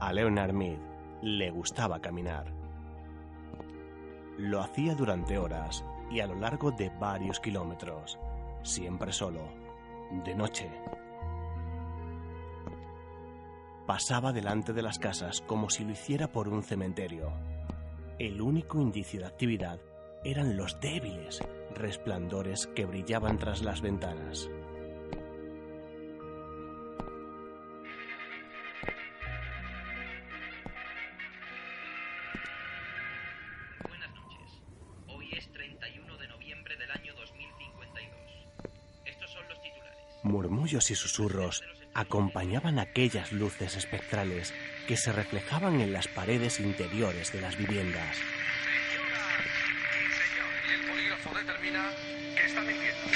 A Leonard Mead le gustaba caminar. Lo hacía durante horas y a lo largo de varios kilómetros, siempre solo, de noche. Pasaba delante de las casas como si lo hiciera por un cementerio. El único indicio de actividad eran los débiles resplandores que brillaban tras las ventanas. Murmullos y susurros acompañaban aquellas luces espectrales que se reflejaban en las paredes interiores de las viviendas. Señora y señor, el polígrafo determina que está mintiendo.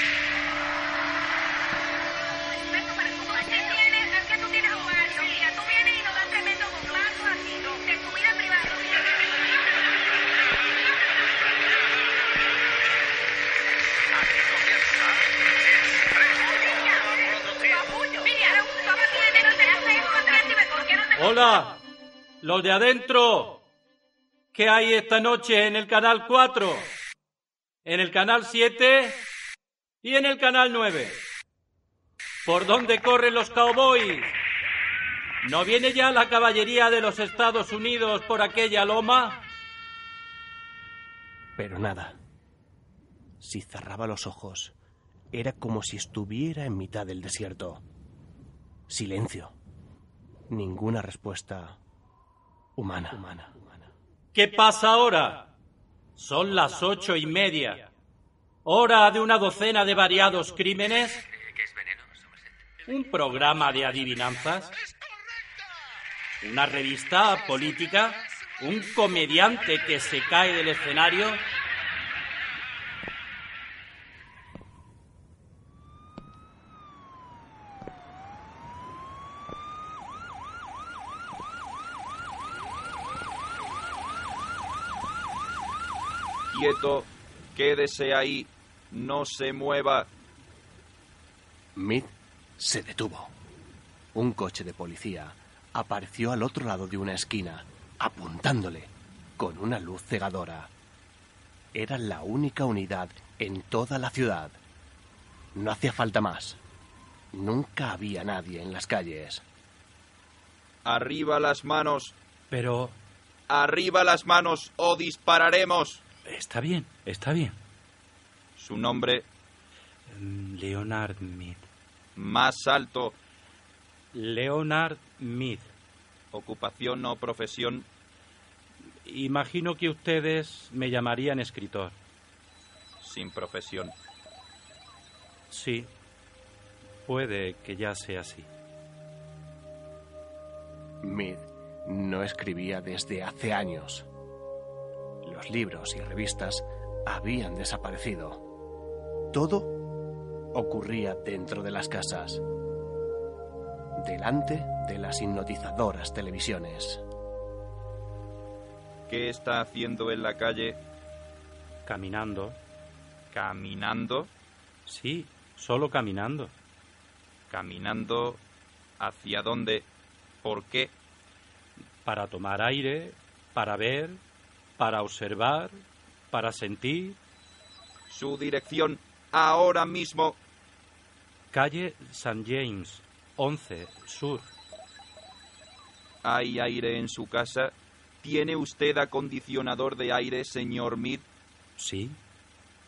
Hola, los de adentro. ¿Qué hay esta noche en el canal 4? En el canal 7 y en el canal 9. ¿Por dónde corren los cowboys? ¿No viene ya la caballería de los Estados Unidos por aquella loma? Pero nada. Si cerraba los ojos, era como si estuviera en mitad del desierto. Silencio. Ninguna respuesta humana. ¿Qué pasa ahora? Son las ocho y media. Hora de una docena de variados crímenes. Un programa de adivinanzas. Una revista política. Un comediante que se cae del escenario. Quieto, quédese ahí, no se mueva. Mead se detuvo. Un coche de policía apareció al otro lado de una esquina, apuntándole con una luz cegadora. Era la única unidad en toda la ciudad. No hacía falta más. Nunca había nadie en las calles. Arriba las manos, Pero... arriba las manos o dispararemos. Está bien, está bien. Su nombre Mm, Leonard Mead. más alto, Leonard Mead. ocupación o profesión, Imagino que ustedes me llamarían escritor. sin profesión. Sí, puede que ya sea así. Mead no escribía desde hace años. Los libros y revistas habían desaparecido. Todo ocurría dentro de las casas, delante de las hipnotizadoras televisiones. ¿Qué está haciendo en la calle? Caminando. Caminando, Sí, solo caminando. caminando. ¿Hacia dónde? ¿Por qué? Para tomar aire, para ver, para observar, para sentir. Su dirección, ahora mismo. Calle St. James, 11, Sur. ¿Hay aire en su casa? ¿Tiene usted acondicionador de aire, señor Mead? Sí,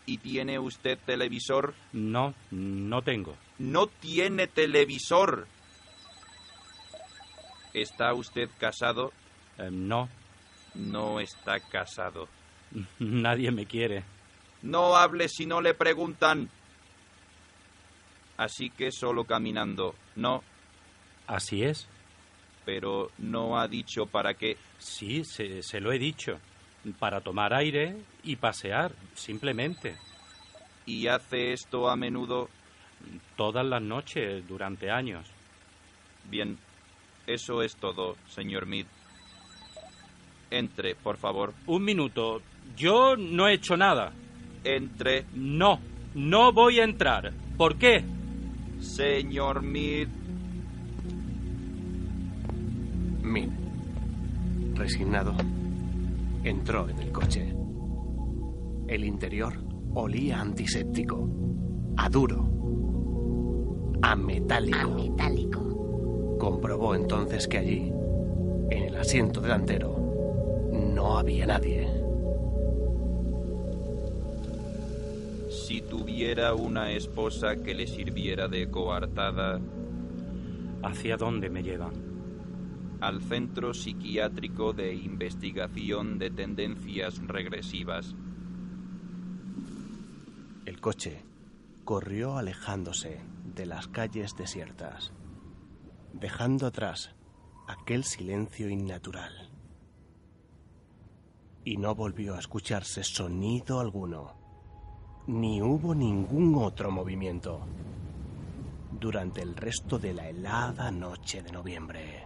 ¿Y tiene usted televisor? no, no tengo. No tiene televisor. ¿Está usted casado? Eh, no, No está casado. nadie me quiere. No hable si no le preguntan. Así que solo caminando. No, Así es. pero no ha dicho para qué. Sí, se, se lo he dicho. Para tomar aire y pasear, simplemente. ¿Y hace esto a menudo? Todas las noches, durante años. Bien, eso es todo, señor Mead. Entre, por favor. Un minuto. Yo no he hecho nada. Entre, No, no voy a entrar. ¿Por qué? señor Mead. Mead Resignado, entró en el coche. El interior olía antiséptico, a duro, a metálico. A metálico. Comprobó entonces que allí, en el asiento delantero, no había nadie. Si tuviera una esposa que le sirviera de coartada ¿Hacia dónde me llevan? al Centro Psiquiátrico de Investigación de Tendencias Regresivas, El coche corrió alejándose de las calles desiertas, dejando atrás aquel silencio innatural. Y no volvió a escucharse sonido alguno, ni hubo ningún otro movimiento durante el resto de la helada noche de noviembre.